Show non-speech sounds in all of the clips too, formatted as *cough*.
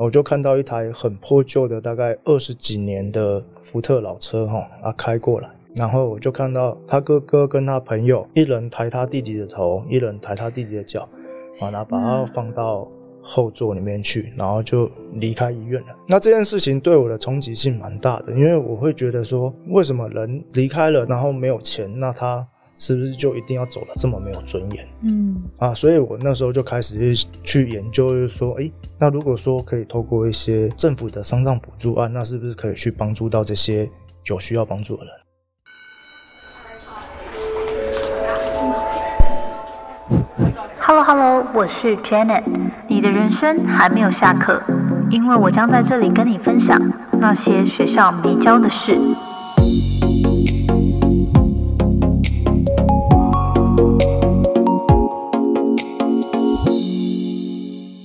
我就看到一台很破旧的，大概二十几年的福特老车哈啊开过来，然后我就看到他哥哥跟他朋友一人抬他弟弟的头，一人抬他弟弟的脚，啊，然后把他放到后座里面去，然后就离开医院了。那这件事情对我的冲击性蛮大的，因为我会觉得说，为什么人离开了，然后没有钱，那他。是不是就一定要走的这么没有尊严？嗯啊，所以我那时候就开始去研究，就是说，哎，那如果说可以透过一些政府的丧葬补助案，那是不是可以去帮助到这些有需要帮助的人？Hello Hello，我是 Janet，你的人生还没有下课，因为我将在这里跟你分享那些学校没教的事。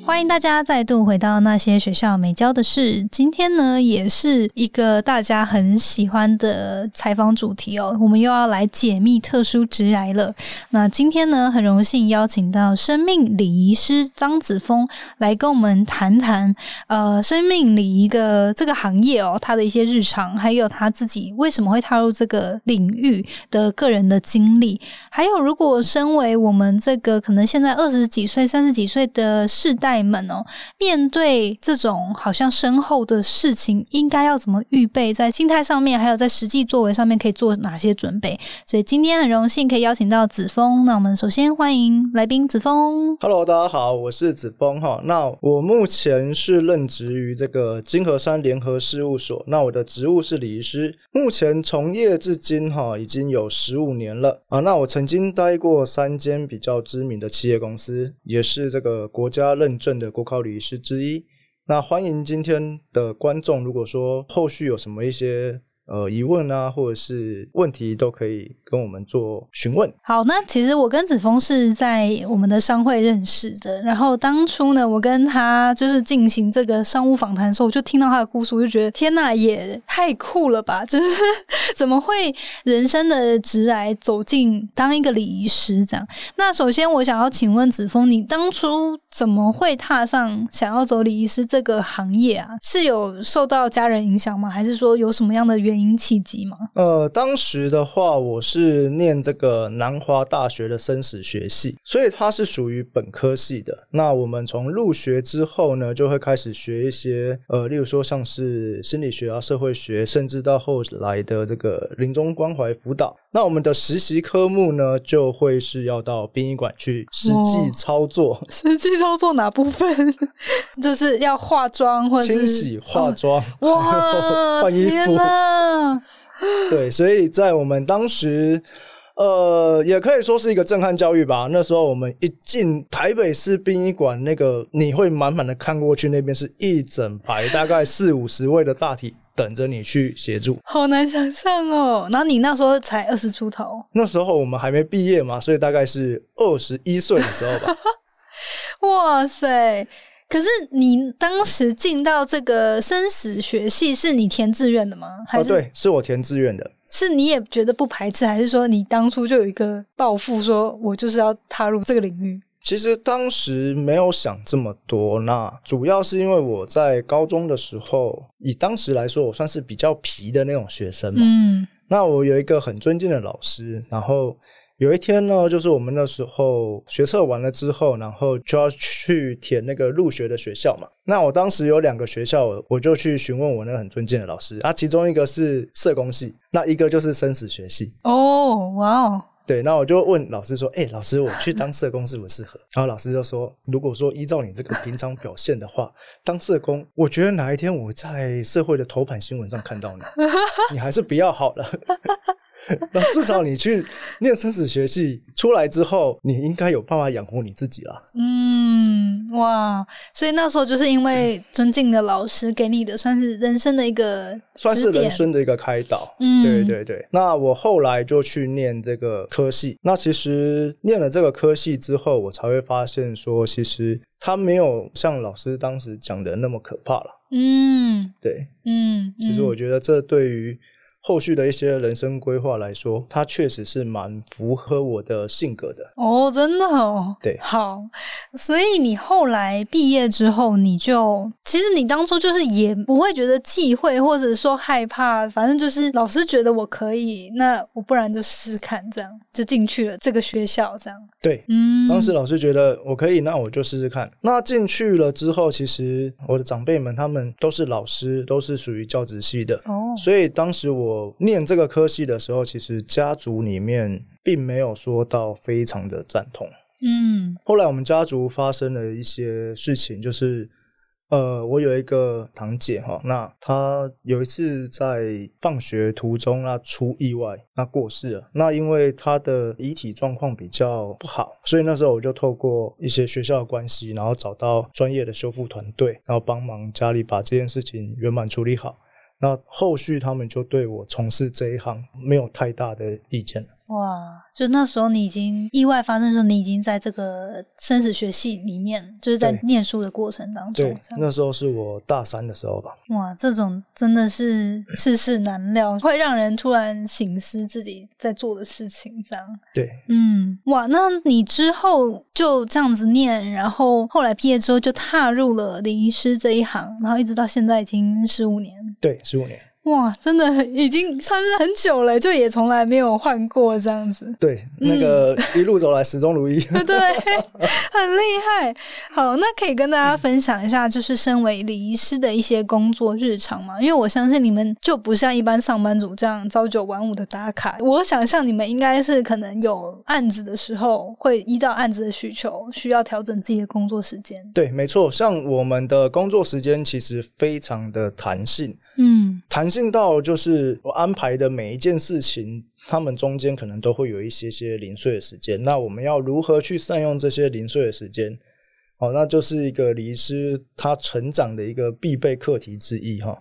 欢迎大家再度回到那些学校没教的事。今天呢，也是一个大家很喜欢的采访主题哦。我们又要来解密特殊职来了。那今天呢，很荣幸邀请到生命礼仪师张子峰来跟我们谈谈呃生命礼仪的这个行业哦，他的一些日常，还有他自己为什么会踏入这个领域的个人的经历。还有，如果身为我们这个可能现在二十几岁、三十几岁的世代。们哦，面对这种好像身后的事情，应该要怎么预备？在心态上面，还有在实际作为上面，可以做哪些准备？所以今天很荣幸可以邀请到子峰。那我们首先欢迎来宾子峰。Hello，大家好，我是子峰哈。那我目前是任职于这个金河山联合事务所。那我的职务是礼仪师，目前从业至今哈已经有十五年了啊。那我曾经待过三间比较知名的企业公司，也是这个国家认正。的国考律师之一，那欢迎今天的观众。如果说后续有什么一些。呃，疑问啊，或者是问题都可以跟我们做询问。好，那其实我跟子峰是在我们的商会认识的。然后当初呢，我跟他就是进行这个商务访谈的时候，我就听到他的故事，我就觉得天呐，也太酷了吧！*laughs* 就是 *laughs* 怎么会人生的直来走进当一个礼仪师这样？那首先我想要请问子峰，你当初怎么会踏上想要走礼仪师这个行业啊？是有受到家人影响吗？还是说有什么样的原？原因契机吗？呃，当时的话，我是念这个南华大学的生死学系，所以它是属于本科系的。那我们从入学之后呢，就会开始学一些，呃，例如说像是心理学啊、社会学，甚至到后来的这个临终关怀辅导。那我们的实习科目呢，就会是要到殡仪馆去实际操作。实际操作哪部分？*laughs* 就是要化妆或者清洗、化妆、哇，*laughs* 换衣服。*laughs* 对，所以在我们当时，呃，也可以说是一个震撼教育吧。那时候我们一进台北市殡仪馆，那个你会满满的看过去，那边是一整排，大概四五十位的大体。等着你去协助，好难想象哦。然后你那时候才二十出头，那时候我们还没毕业嘛，所以大概是二十一岁的时候吧。*laughs* 哇塞！可是你当时进到这个生死学系，是你填志愿的吗？哦，对，是我填志愿的。是你也觉得不排斥，还是说你当初就有一个抱负，说我就是要踏入这个领域？其实当时没有想这么多，那主要是因为我在高中的时候，以当时来说，我算是比较皮的那种学生嘛。嗯，那我有一个很尊敬的老师，然后有一天呢，就是我们那时候学测完了之后，然后就要去填那个入学的学校嘛。那我当时有两个学校，我就去询问我那个很尊敬的老师，啊，其中一个是社工系，那一个就是生死学系。哦，哇哦。对，那我就问老师说：“哎，老师，我去当社工适不适合？” *laughs* 然后老师就说：“如果说依照你这个平常表现的话，当社工，我觉得哪一天我在社会的头版新闻上看到你，你还是不要好了。” *laughs* *laughs* 那至少你去念生死学系出来之后，你应该有办法养活你自己了。嗯，哇，所以那时候就是因为尊敬的老师给你的，算是人生的一个，算是人生的一个开导。嗯，对对对。那我后来就去念这个科系。那其实念了这个科系之后，我才会发现说，其实它没有像老师当时讲的那么可怕了。嗯，对，嗯，其实我觉得这对于。后续的一些人生规划来说，它确实是蛮符合我的性格的。哦，真的哦。对好，所以你后来毕业之后，你就其实你当初就是也不会觉得忌讳，或者说害怕，反正就是老师觉得我可以，那我不然就试试看，这样就进去了这个学校，这样。对，嗯，当时老师觉得我可以，那我就试试看。那进去了之后，其实我的长辈们他们都是老师，都是属于教职系的，哦，所以当时我念这个科系的时候，其实家族里面并没有说到非常的赞同。嗯后来我们家族发生了一些事情，就是呃，我有一个堂姐哈，那她有一次在放学途中那出意外，那过世了。那因为她的遗体状况比较不好，所以那时候我就透过一些学校的关系，然后找到专业的修复团队，然后帮忙家里把这件事情圆满处理好。那后续他们就对我从事这一行没有太大的意见了。哇，就那时候你已经意外发生的时候，你已经在这个生死学系里面，就是在念书的过程当中对，那时候是我大三的时候吧。哇，这种真的是世事难料，会让人突然醒思自己在做的事情，这样。对，嗯，哇，那你之后就这样子念，然后后来毕业之后就踏入了礼仪师这一行，然后一直到现在已经十五年。对，十五年。哇，真的已经算是很久了，就也从来没有换过这样子。对，那个一路走来始终如一。*laughs* 对，很厉害。好，那可以跟大家分享一下，就是身为礼仪师的一些工作日常嘛？因为我相信你们就不像一般上班族这样朝九晚五的打卡。我想象你们应该是可能有案子的时候，会依照案子的需求，需要调整自己的工作时间。对，没错，像我们的工作时间其实非常的弹性，嗯弹性到就是我安排的每一件事情，他们中间可能都会有一些些零碎的时间。那我们要如何去善用这些零碎的时间？哦，那就是一个礼仪师他成长的一个必备课题之一哈。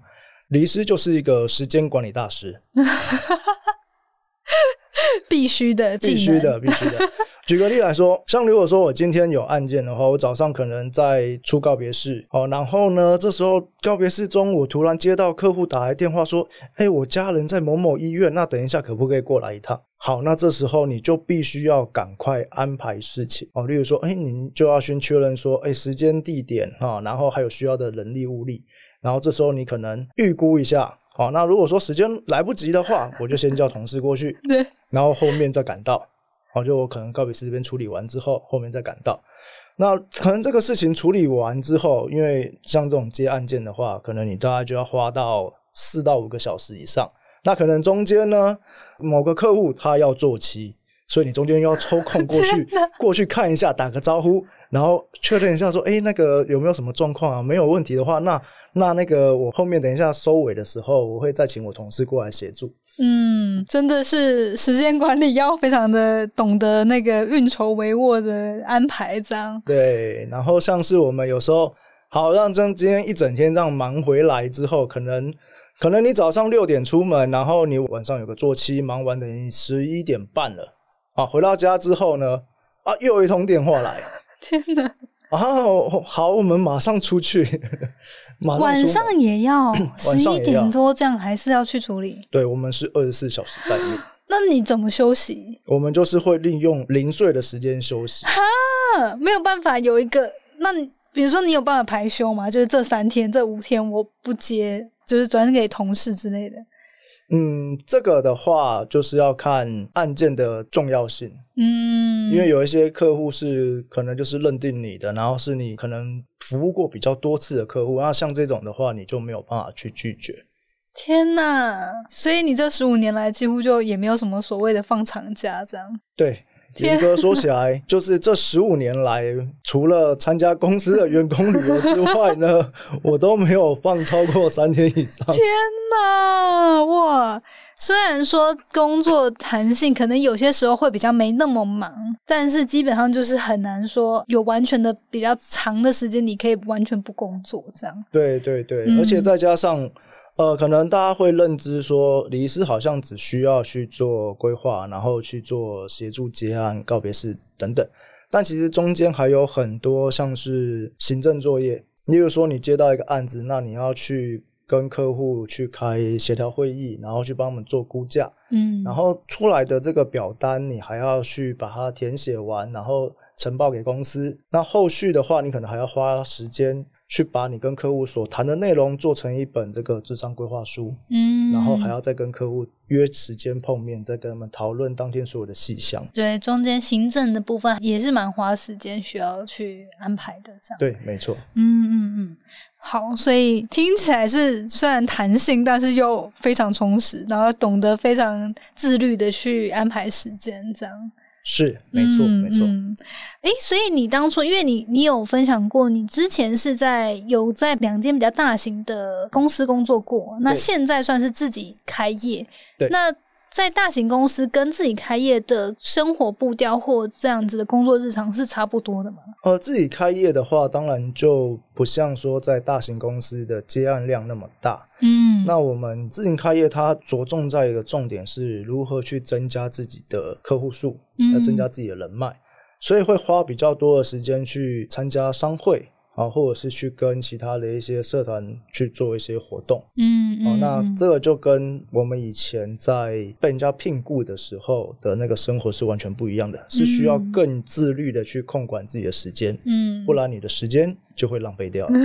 礼仪师就是一个时间管理大师，*laughs* 必须的，必须的，。必须的。举个例来说，像如果说我今天有案件的话，我早上可能在出告别式，哦，然后呢，这时候告别式中，我突然接到客户打来电话说，哎，我家人在某某医院，那等一下可不可以过来一趟？好，那这时候你就必须要赶快安排事情哦，例如说，哎，你就要先确认说，哎，时间、地点哈、然后还有需要的人力物力，然后这时候你可能预估一下，好，那如果说时间来不及的话，我就先叫同事过去，*laughs* 对，然后后面再赶到。好，就我可能告别式这边处理完之后，后面再赶到。那可能这个事情处理完之后，因为像这种接案件的话，可能你大概就要花到四到五个小时以上。那可能中间呢，某个客户他要做期，所以你中间又要抽空过去 *laughs* 过去看一下，打个招呼，然后确认一下说，哎，那个有没有什么状况啊？没有问题的话，那那那个我后面等一下收尾的时候，我会再请我同事过来协助。嗯，真的是时间管理要非常的懂得那个运筹帷幄的安排，这样。对，然后像是我们有时候好让今天一整天这样忙回来之后，可能可能你早上六点出门，然后你晚上有个作期，忙完等于十一点半了啊，回到家之后呢，啊又有一通电话来，*laughs* 天哪，啊好，我们马上出去，*laughs* 马上出晚上也要十一点多，这样还是要去处理。对我们是二十四小时待命，*laughs* 那你怎么休息？我们就是会利用零碎的时间休息。哈，没有办法有一个，那你比如说你有办法排休吗？就是这三天、这五天我不接，就是转给同事之类的。嗯，这个的话就是要看案件的重要性。嗯，因为有一些客户是可能就是认定你的，然后是你可能服务过比较多次的客户，那像这种的话，你就没有办法去拒绝。天呐！所以你这十五年来几乎就也没有什么所谓的放长假这样。对，天严格说起来，*laughs* 就是这十五年来，除了参加公司的员工旅游之外呢，*laughs* 我都没有放超过三天以上。天哪，哇！虽然说工作弹性可能有些时候会比较没那么忙，但是基本上就是很难说有完全的比较长的时间你可以完全不工作这样。对对对，嗯而且再加上。呃，可能大家会认知说，礼仪师好像只需要去做规划，然后去做协助结案、告别式等等。但其实中间还有很多像是行政作业，例如说你接到一个案子，那你要去跟客户去开协调会议，然后去帮我们做估价，嗯，然后出来的这个表单你还要去把它填写完，然后呈报给公司。那后续的话，你可能还要花时间去把你跟客户所谈的内容做成一本这个智商规划书，嗯，然后还要再跟客户约时间碰面，再跟他们讨论当天所有的细项。对中间行政的部分也是蛮花时间需要去安排的，这样。对，没错。嗯嗯嗯，好，所以听起来是虽然弹性，但是又非常充实，然后懂得非常自律的去安排时间，这样。是，没错，嗯没错。嗯诶，所以你当初，因为你你有分享过，你之前是在有在两间比较大型的公司工作过，那现在算是自己开业。对那在大型公司跟自己开业的生活步调或这样子的工作日常是差不多的吗？呃，自己开业的话，当然就不像说在大型公司的接案量那么大。嗯，那我们自行开业，它着重在一个重点是如何去增加自己的客户数，嗯要增加自己的人脉，所以会花比较多的时间去参加商会啊，或者是去跟其他的一些社团去做一些活动。嗯嗯，哦，那嗯这个就跟我们以前在被人家聘雇的时候的那个生活是完全不一样的，是需要嗯更自律的去控管自己的时间，嗯，不然你的时间就会浪费掉了。*laughs*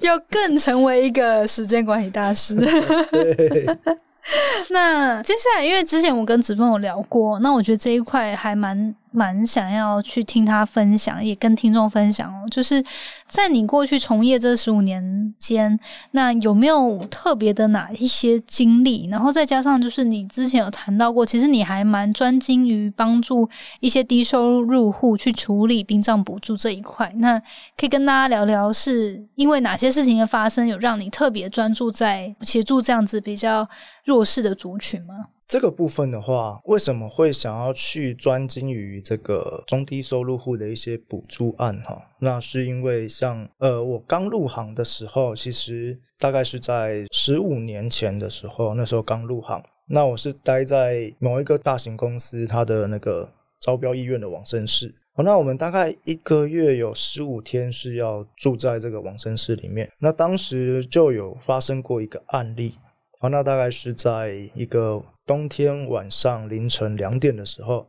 要更成为一个时间管理大师。*laughs* 对，*laughs* 那接下来，因为之前我跟子峰有聊过，那我觉得这一块还蛮蛮想要去听他分享，也跟听众分享哦。就是在你过去从业这十五年间，那有没有特别的哪一些经历？然后再加上就是你之前有谈到过，其实你还蛮专精于帮助一些低收入户去处理殡葬补助这一块。那可以跟大家聊聊，是因为哪些事情的发生，有让你特别专注在协助这样子比较弱势的族群吗？这个部分的话，为什么会想要去专精于这个中低收入户的一些补助案哈？那是因为像呃，我刚入行的时候，其实大概是在十五年前的时候，那时候刚入行，那我是待在某一个大型公司它的那个招标医院的往生室。好，那我们大概一个月有十五天是要住在这个往生室里面。那当时就有发生过一个案例，好，那大概是在一个冬天晚上凌晨两点的时候，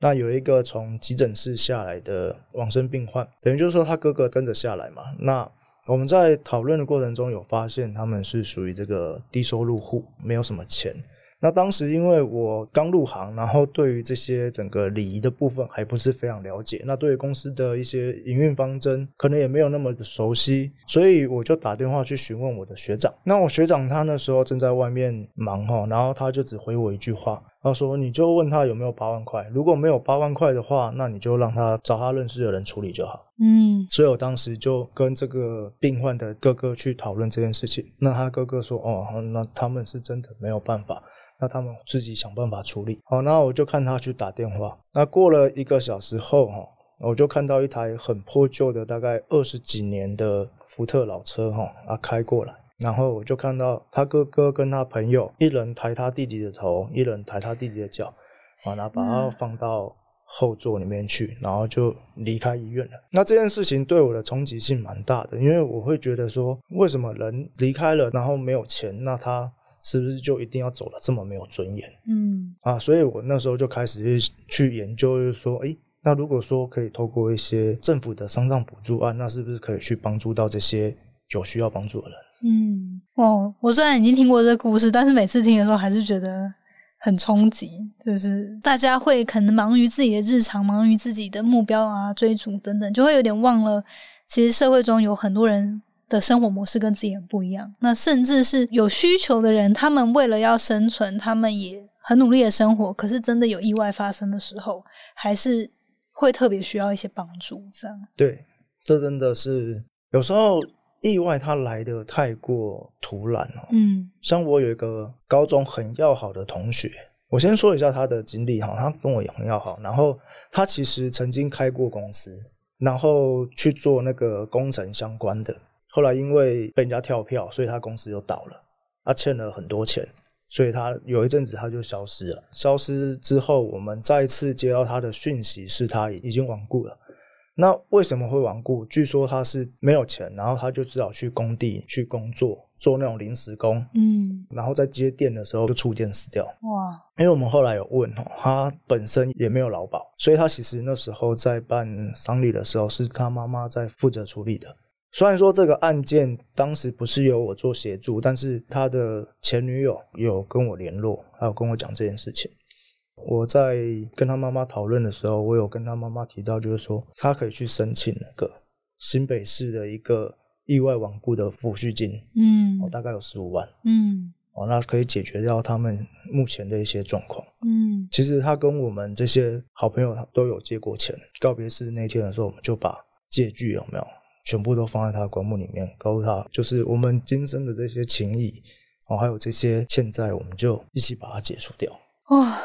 那有一个从急诊室下来的往生病患，等于就是说他哥哥跟着下来嘛。那我们在讨论的过程中有发现他们是属于这个低收入户，没有什么钱。那当时因为我刚入行，然后对于这些整个礼仪的部分还不是非常了解，那对于公司的一些营运方针可能也没有那么的熟悉，所以我就打电话去询问我的学长。那我学长他那时候正在外面忙哈，然后他就只回我一句话，他说你就问他有没有八万块，如果没有八万块的话，那你就让他找他认识的人处理就好。嗯所以我当时就跟这个病患的哥哥去讨论这件事情。那他哥哥说：“哦，那他们是真的没有办法，那他们自己想办法处理。”好，那我就看他去打电话。那过了一个小时后，哈，我就看到一台很破旧的，大概二十几年的福特老车，哈，啊开过来。然后我就看到他哥哥跟他朋友，一人抬他弟弟的头，一人抬他弟弟的脚，啊，然后把他放到后座里面去，然后就离开医院了。那这件事情对我的冲击性蛮大的，因为我会觉得说，为什么人离开了，然后没有钱，那他是不是就一定要走的这么没有尊严嗯啊？所以我那时候就开始去研究，就是说，诶，那如果说可以透过一些政府的丧葬补助案，那是不是可以去帮助到这些有需要帮助的人？嗯，哦，我虽然已经听过这个故事，但是每次听的时候还是觉得很冲击，就是大家会可能忙于自己的日常，忙于自己的目标啊、追逐等等，就会有点忘了，其实社会中有很多人。的生活模式跟自己很不一样，那甚至是有需求的人，他们为了要生存，他们也很努力的生活，可是真的有意外发生的时候，还是会特别需要一些帮助。这样，对，这真的是有时候意外它来的太过突然了、嗯像我有一个高中很要好的同学，我先说一下他的经历哈，他跟我也很要好，然后他其实曾经开过公司，然后去做那个工程相关的，后来因为被人家跳票，所以他公司就倒了，他欠了很多钱，所以他有一阵子他就消失了。消失之后，我们再次接到他的讯息是他已经亡故了。那为什么会亡故？据说他是没有钱，然后他就只好去工地去工作，做那种临时工，嗯，然后在接电的时候就触电死掉。哇，因为我们后来有问哦，他本身也没有劳保，所以他其实那时候在办丧礼的时候是他妈妈在负责处理的。虽然说这个案件当时不是由我做协助，但是他的前女友有跟我联络，还有跟我讲这件事情。我在跟他妈妈讨论的时候，我有跟他妈妈提到，就是说他可以去申请那个新北市的一个意外亡故的抚恤金，嗯哦，大概有十五万，嗯哦，那可以解决掉他们目前的一些状况。嗯其实他跟我们这些好朋友都有借过钱。告别式那天的时候，我们就把借据有没有全部都放在他的棺木里面，告诉他就是我们今生的这些情谊哦，还有这些欠债，我们就一起把它解除掉。哇。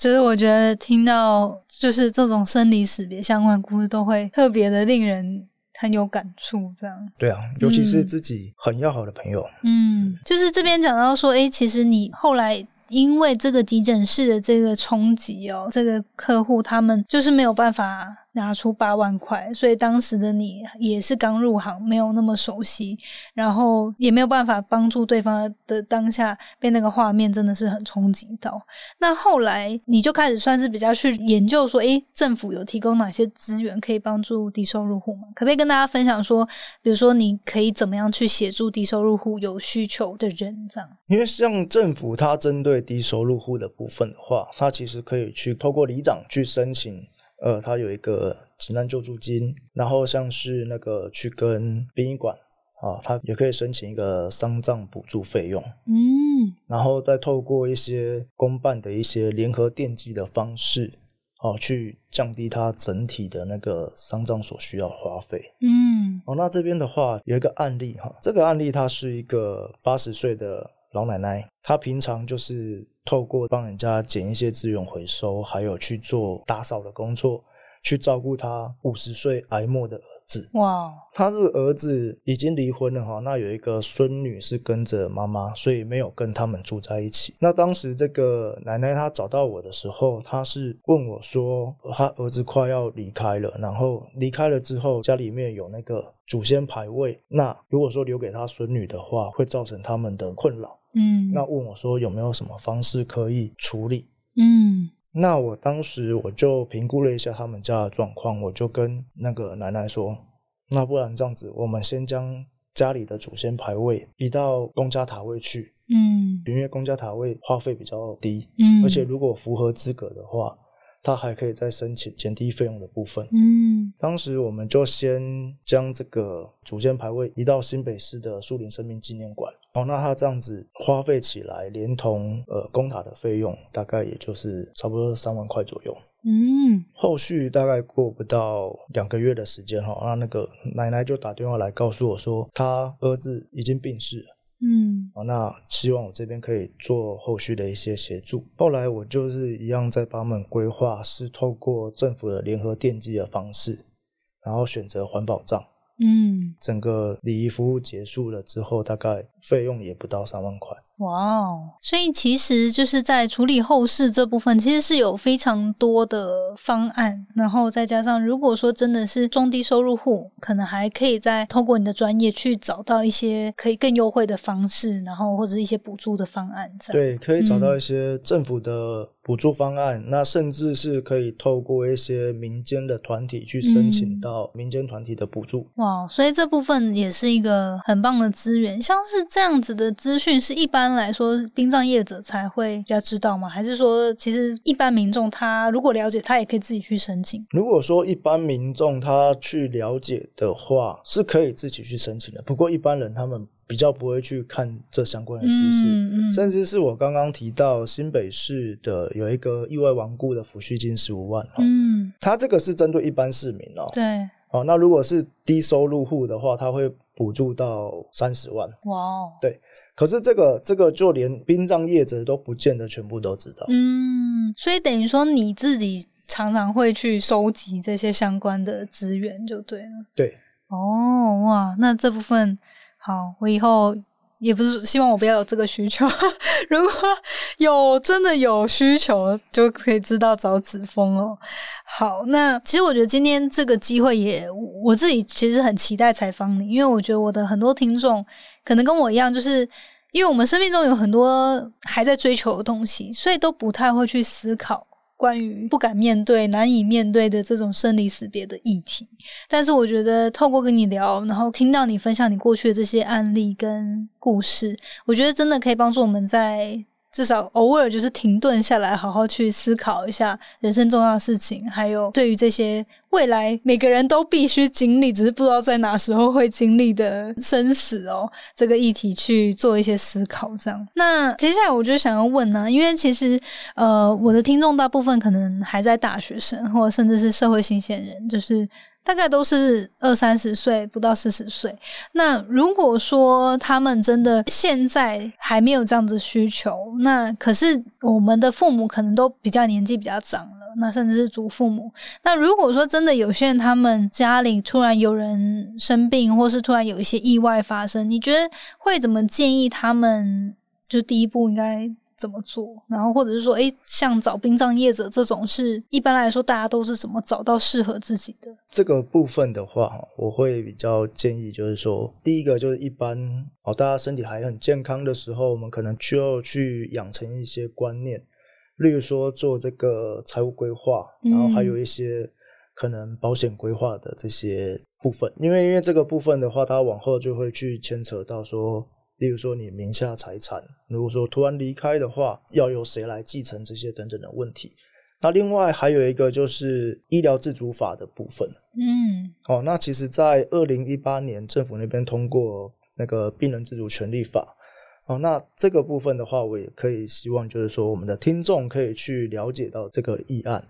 其实我觉得听到就是这种生离死别相关的故事，都会特别的令人很有感触。这样，对啊，尤其是嗯自己很要好的朋友，嗯，就是这边讲到说，诶，其实你后来因为这个急诊室的这个冲击哦，这个客户他们就是没有办法拿出八万块，所以当时的你也是刚入行，没有那么熟悉，然后也没有办法帮助对方的当下被那个画面真的是很冲击到。那后来你就开始算是比较去研究说，诶，政府有提供哪些资源可以帮助低收入户吗？可不可以跟大家分享说，比如说你可以怎么样去协助低收入户有需求的人这样？因为像政府它针对低收入户的部分的话，它其实可以去透过里长去申请，呃，它有一个急难救助金，然后像是那个去跟殡仪馆啊，它也可以申请一个丧葬补助费用，嗯然后再透过一些公办的一些联合奠基的方式，哦、去降低它整体的那个丧葬所需要的花费。嗯哦，那这边的话有一个案例哈，这个案例她是一个八十岁的老奶奶，她平常就是透过帮人家捡一些资源回收，还有去做打扫的工作，去照顾他五十岁癌末的儿子。哇他这个儿子已经离婚了哈，那有一个孙女是跟着妈妈，所以没有跟他们住在一起。那当时这个奶奶她找到我的时候，她是问我说，她儿子快要离开了，然后离开了之后，家里面有那个祖先牌位，那如果说留给她孙女的话，会造成他们的困扰。嗯。那问我说有没有什么方式可以处理？嗯。那我当时我就评估了一下他们家的状况，我就跟那个奶奶说，那不然这样子，我们先将家里的祖先牌位移到公家塔位去，嗯。因为公家塔位花费比较低，嗯，而且如果符合资格的话，他还可以再申请减低费用的部分。嗯当时我们就先将这个祖先牌位移到新北市的树林生命纪念馆。哦，那他这样子花费起来，连同呃公塔的费用，大概也就是差不多三万块左右。嗯后续大概过不到两个月的时间哈，那那个奶奶就打电话来告诉我说，她儿子已经病逝了。嗯好，那希望我这边可以做后续的一些协助。后来我就是一样在帮他们规划，是透过政府的联合电机的方式，然后选择环保账。嗯，整个礼仪服务结束了之后，大概费用也不到三万块。哇哦！所以其实就是在处理后事这部分，其实是有非常多的方案，然后再加上如果说真的是中低收入户，可能还可以再透过你的专业去找到一些可以更优惠的方式，然后或者是一些补助的方案。这样，对，可以找到嗯一些政府的补助方案，那甚至是可以透过一些民间的团体去申请嗯到民间团体的补助。哇，所以这部分也是一个很棒的资源。像是这样子的资讯，是一般来说殡葬业者才会比较知道吗？还是说，其实一般民众他如果了解，他也可以自己去申请？如果说一般民众他去了解的话，是可以自己去申请的。不过一般人他们比较不会去看这相关的知识，嗯嗯甚至是我刚刚提到新北市的有一个意外亡故的抚恤金十五万哈，嗯，它这个是针对一般市民哦。对，哦，那如果是低收入户的话，它会补助到三十万。哇哦，可是这个这个就连殡葬业者都不见得全部都知道。嗯，所以等于说你自己常常会去收集这些相关的资源，就对了。对，哦，哇，那这部分好，我以后也不是希望我不要有这个需求。*laughs* 如果有真的有需求，就可以知道找子枫哦。好，那其实我觉得今天这个机会也，我自己其实很期待采访你，因为我觉得我的很多听众可能跟我一样，就是因为我们生命中有很多还在追求的东西，所以都不太会去思考。关于不敢面对、难以面对的这种生离死别的议题，但是我觉得透过跟你聊，然后听到你分享你过去的这些案例跟故事，我觉得真的可以帮助我们在。至少偶尔就是停顿下来，好好去思考一下人生重要的事情，还有对于这些未来每个人都必须经历，只是不知道在哪时候会经历的生死哦，这个议题去做一些思考。这样，那接下来我就想要问呢，因为其实呃，我的听众大部分可能还在大学生，或甚至是社会新鲜人，就是。大概都是二三十岁，不到四十岁。那如果说他们真的现在还没有这样子需求，那可是我们的父母可能都比较年纪比较长了，那甚至是祖父母。那如果说真的有些人他们家里突然有人生病，或是突然有一些意外发生，你觉得会怎么建议他们？就第一步应该。怎么做？然后或者是说，哎，像找殡葬业者这种，是一般来说大家都是怎么找到适合自己的？这个部分的话，我会比较建议，就是说，第一个就是一般哦，大家身体还很健康的时候，我们可能需要去养成一些观念，例如说做这个财务规划，然后还有一些可能保险规划的这些部分，因为因为这个部分的话，它往后就会去牵扯到说。例如说，你名下财产，如果说突然离开的话，要由谁来继承这些等等的问题。那另外还有一个就是医疗自主法的部分。嗯，哦，那其实，在二零一八年政府那边通过那个病人自主权利法。哦，那这个部分的话，我也可以希望就是说，我们的听众可以去了解到这个议案。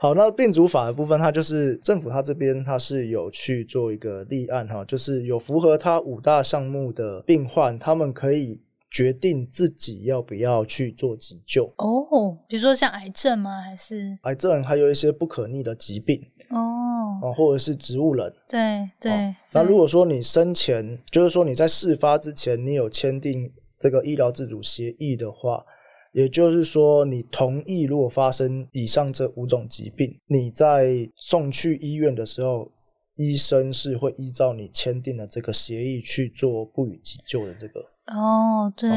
好，那病主法的部分，它就是政府它这边它是有去做一个立案哈，就是有符合它五大项目的病患，他们可以决定自己要不要去做急救哦。比如说像癌症吗？还是癌症，还有一些不可逆的疾病哦，哦，或者是植物人。对对。那如果说你生前，就是说你在事发之前，你有签订这个医疗自主协议的话。也就是说，你同意如果发生以上这五种疾病，你在送去医院的时候，医生是会依照你签订的这个协议去做不予急救的这个哦，对，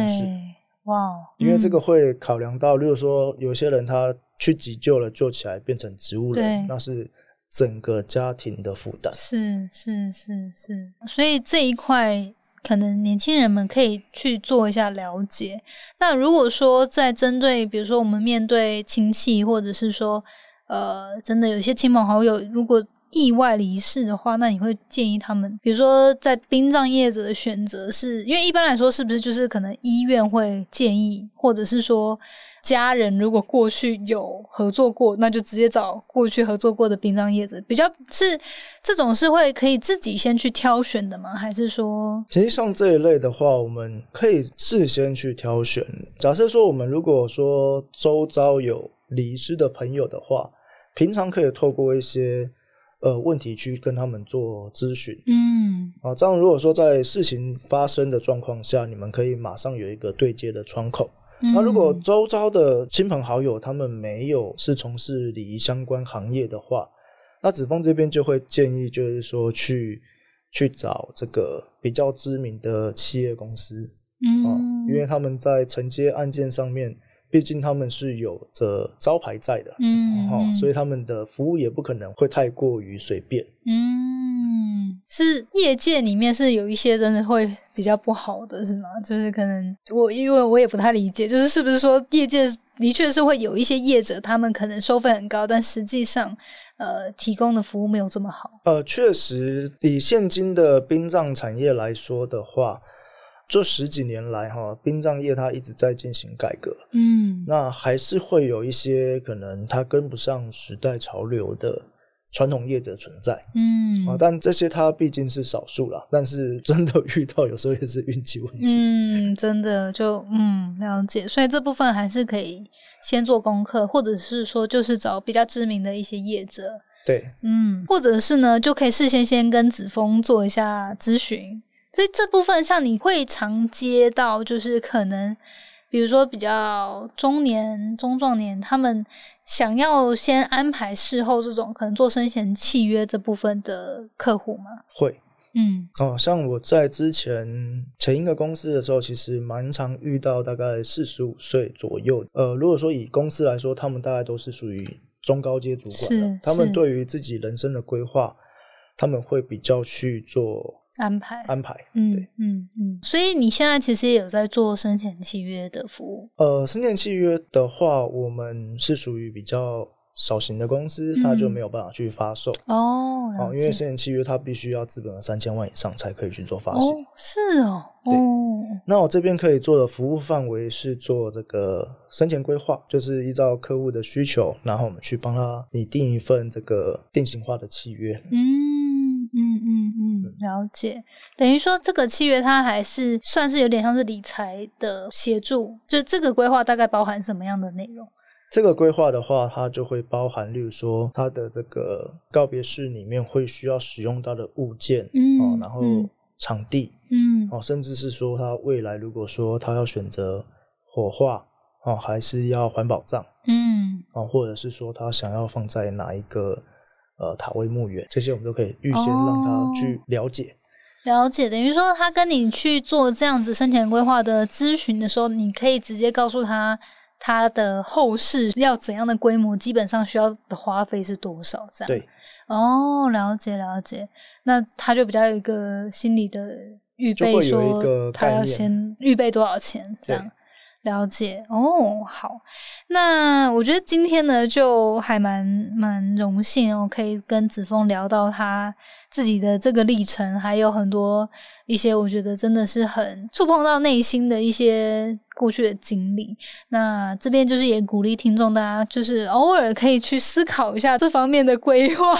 哇，因为这个会考量到，如果说有些人他去急救了，救起来变成植物人，那是整个家庭的负担，是是是是，所以这一块。可能年轻人们可以去做一下了解。那如果说在针对，比如说我们面对亲戚，或者是说，呃，真的有些亲朋好友如果意外离世的话，那你会建议他们，比如说在殡葬业者的选择，是因为一般来说是不是就是可能医院会建议，或者是说？家人如果过去有合作过，那就直接找过去合作过的殡葬业者。比较是这种是会可以自己先去挑选的吗？还是说，其实像这一类的话，我们可以事先去挑选。假设说，我们如果说周遭有离世的朋友的话，平常可以透过一些呃问题去跟他们做咨询。嗯，啊，这样如果说在事情发生的状况下，你们可以马上有一个对接的窗口。那如果周遭的亲朋好友他们没有是从事礼仪相关行业的话，那子枫这边就会建议，就是说去去找这个比较知名的企业公司，嗯，因为他们在承接案件上面，毕竟他们是有着招牌在的，嗯，哦，所以他们的服务也不可能会太过于随便，嗯，是业界里面是有一些真的会。比较不好的是吗？就是可能我因为我也不太理解，就是是不是说业界的确是会有一些业者，他们可能收费很高，但实际上呃提供的服务没有这么好。呃，确实以现今的殡葬产业来说的话，这十几年来哈，殡葬业它一直在进行改革。嗯，那还是会有一些可能它跟不上时代潮流的。传统业者存在，嗯，啊，但这些它毕竟是少数啦，但是真的 *laughs* 遇到有时候也是运气问题，嗯，真的就嗯了解，所以这部分还是可以先做功课，或者是说就是找比较知名的一些业者，对，嗯，或者是呢就可以事先先跟子峰做一下咨询，所以这部分像你会常接到，就是可能比如说比较中年、中壮年，他们想要先安排事后这种可能做生前契约这部分的客户吗？会嗯哦，像我在之前前一个公司的时候，其实蛮常遇到大概四十五岁左右。呃，如果说以公司来说，他们大概都是属于中高阶主管是的，他们是对于自己人生的规划，他们会比较去做安排，安排。嗯对嗯嗯。所以你现在其实也有在做生前契约的服务，呃，生前契约的话，我们是属于比较小型的公司，它就嗯没有办法去发售。哦，哦，因为生前契约它必须要资本额三千万以上才可以去做发行。哦，是哦，对哦，那我这边可以做的服务范围是做这个生前规划，就是依照客户的需求，然后我们去帮他拟定一份这个定型化的契约。嗯，了解。等于说这个契约它还是算是有点像是理财的协助，就这个规划大概包含什么样的内容？这个规划的话，它就会包含，例如说它的这个告别式里面会需要使用到的物件，嗯哦，然后嗯场地，嗯哦，甚至是说他未来如果说他要选择火化，哦，还是要环保葬，嗯啊，或者是说他想要放在哪一个呃塔位墓园，这些我们都可以预先让他去了解。了解。等于说他跟你去做这样子生前规划的咨询的时候，你可以直接告诉他。他的后事要怎样的规模，基本上需要的花费是多少？这样对，哦，了解了解，那他就比较有一个心理的预备，说他要先预备多少钱，这样了解哦。好，那我觉得今天呢，就还蛮蛮荣幸哦，可以跟子枫聊到他自己的这个历程，还有很多一些我觉得真的是很触碰到内心的一些过去的经历。那这边就是也鼓励听众大家，就是偶尔可以去思考一下这方面的规划。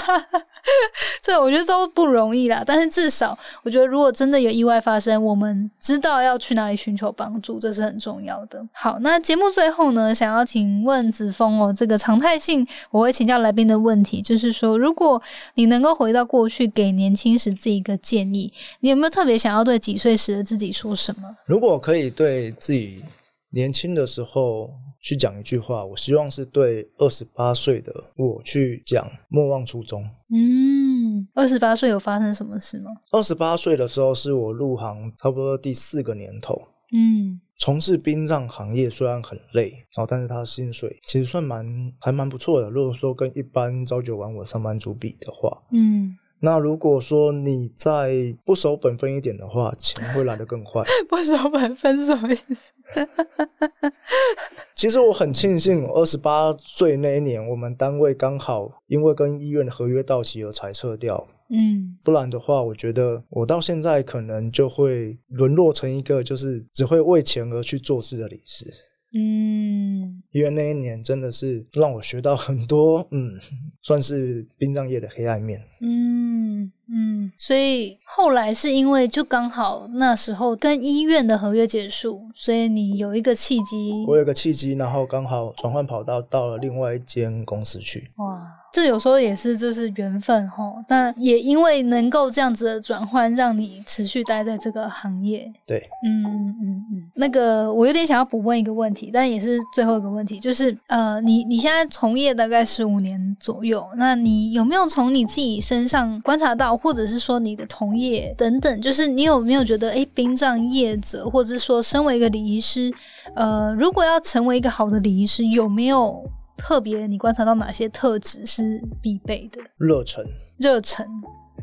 *laughs* 这我觉得都不容易啦，但是至少我觉得，如果真的有意外发生，我们知道要去哪里寻求帮助，这是很重要的。好，那节目最后呢，想要请问子枫哦，这个常态性我会请教来宾的问题，就是说，如果你能够回到过去，给年轻时自己一个建议，你有没有特别想要对几岁时的自己说什么？如果可以对自己年轻的时候去讲一句话，我希望是对二十八岁的我去讲：莫忘初衷。嗯，二十八岁有发生什么事吗？二十八岁的时候是我入行差不多第四个年头，嗯从事殡葬行业虽然很累，然哦，但是他的薪水其实算蛮还蛮不错的。如果说跟一般朝九晚五上班族比的话，嗯，那如果说你再不守本分一点的话，钱会来得更快。*laughs* 不守本分什么意思？*laughs* 其实我很庆幸，二十八岁那一年，我们单位刚好因为跟医院的合约到期而裁撤掉。嗯不然的话，我觉得我到现在可能就会沦落成一个就是只会为钱而去做事的理事。嗯因为那一年真的是让我学到很多，嗯，算是殡葬业的黑暗面。嗯嗯，所以后来是因为就刚好那时候跟医院的合约结束，所以你有一个契机，我有个契机，然后刚好转换跑道到了另外一间公司去。哇，这有时候也是就是缘分哈。那也因为能够这样子的转换，让你持续待在这个行业。对，嗯嗯嗯，那个我有点想要补问一个问题，但也是最后一个问题，就是呃，你你现在从业大概十五年左右，那你有没有从你自己身上观察到，或者是说你的同业等等，就是你有没有觉得，诶，殡葬业者，或者是说身为一个礼仪师，呃，如果要成为一个好的礼仪师，有没有特别你观察到哪些特质是必备的？热忱，热忱，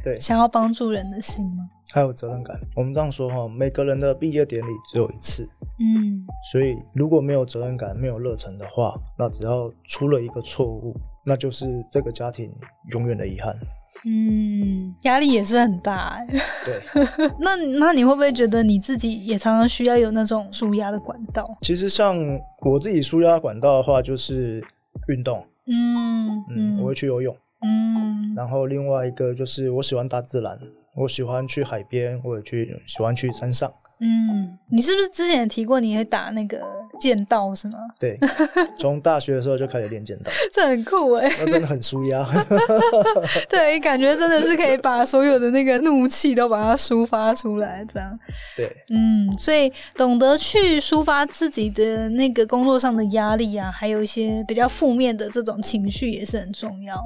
对，想要帮助人的心吗？还有责任感。我们这样说哈，每个人的毕业典礼只有一次，嗯所以如果没有责任感、没有热忱的话，那只要出了一个错误，那就是这个家庭永远的遗憾。嗯，压力也是很大欸。对，*laughs* 那那你会不会觉得你自己也常常需要有那种舒压的管道？其实像我自己舒压管道的话，就是运动，嗯嗯，我会去游泳。嗯然后另外一个就是我喜欢大自然，我喜欢去海边，我也去喜欢去山上。嗯，你是不是之前也提过你会打那个剑道是吗？对，*laughs* 从大学的时候就开始练剑道，这很酷哎，那真的很舒压。*laughs* 对，感觉真的是可以把所有的那个怒气都把它抒发出来，这样。对，嗯，所以懂得去抒发自己的那个工作上的压力啊，还有一些比较负面的这种情绪也是很重要。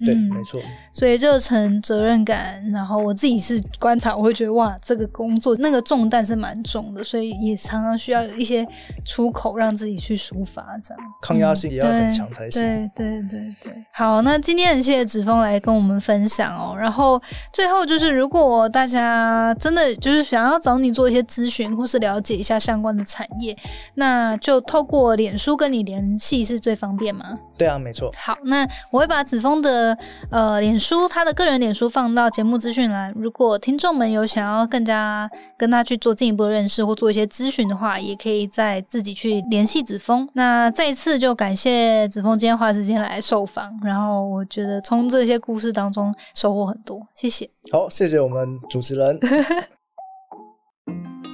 对，没错。所以热忱、责任感，然后我自己是观察，我会觉得哇，这个工作那个重担是蛮重的，所以也常常需要一些出口，让自己去抒发，这样抗压性也要很强才行。对对对对。好，那今天很谢谢子峰来跟我们分享哦。然后最后就是，如果大家真的就是想要找你做一些咨询，或是了解一下相关的产业，那就透过脸书跟你联系是最方便吗？对啊，没错。好，那我会把子峰的。呃，脸书他的个人脸书放到节目资讯栏，如果听众们有想要更加跟他去做进一步的认识或做一些咨询的话，也可以再自己去联系子峰。那再一次就感谢子峰今天花时间来受访，然后我觉得从这些故事当中收获很多，谢谢。好，谢谢我们主持人。*laughs*